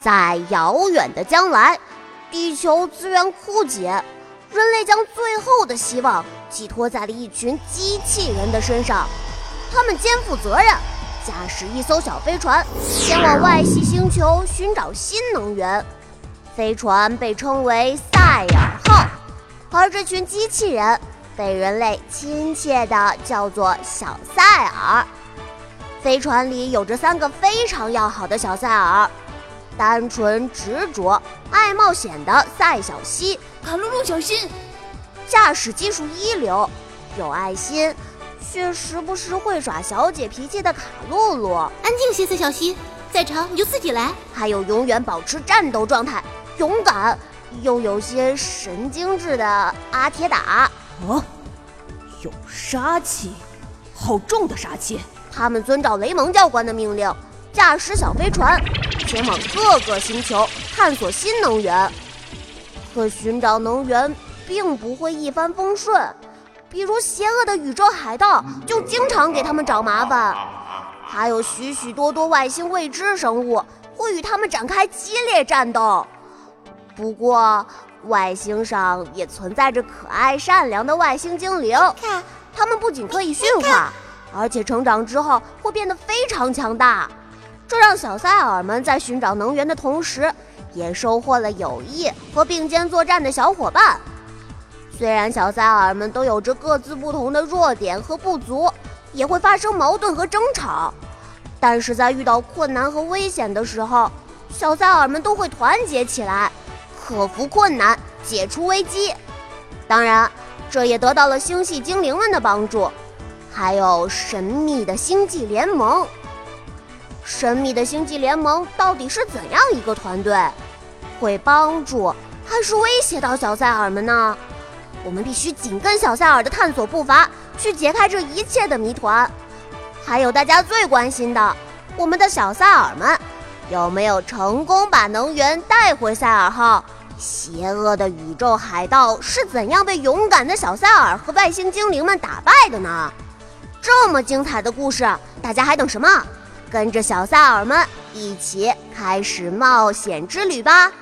在遥远的将来，地球资源枯竭，人类将最后的希望寄托在了一群机器人的身上。他们肩负责任，驾驶一艘小飞船，前往外系星球寻找新能源。飞船被称为赛尔号，而这群机器人被人类亲切地叫做小赛尔。飞船里有着三个非常要好的小赛尔：单纯、执着、爱冒险的赛小西，卡露露小心；驾驶技术一流、有爱心，却时不时会耍小姐脾气的卡露露。安静些，赛小西，在场你就自己来。还有永远保持战斗状态、勇敢又有些神经质的阿铁打。哦，有杀气，好重的杀气！他们遵照雷蒙教官的命令，驾驶小飞船前往各个星球探索新能源。可寻找能源并不会一帆风顺，比如邪恶的宇宙海盗就经常给他们找麻烦，还有许许多多外星未知生物会与他们展开激烈战斗。不过，外星上也存在着可爱善良的外星精灵，看，他们不仅可以驯化。而且成长之后会变得非常强大，这让小塞尔们在寻找能源的同时，也收获了友谊和并肩作战的小伙伴。虽然小塞尔们都有着各自不同的弱点和不足，也会发生矛盾和争吵，但是在遇到困难和危险的时候，小塞尔们都会团结起来，克服困难，解除危机。当然，这也得到了星系精灵们的帮助。还有神秘的星际联盟。神秘的星际联盟到底是怎样一个团队？会帮助还是威胁到小塞尔们呢？我们必须紧跟小塞尔的探索步伐，去解开这一切的谜团。还有大家最关心的，我们的小塞尔们有没有成功把能源带回塞尔号？邪恶的宇宙海盗是怎样被勇敢的小塞尔和外星精灵们打败的呢？这么精彩的故事，大家还等什么？跟着小赛尔们一起开始冒险之旅吧！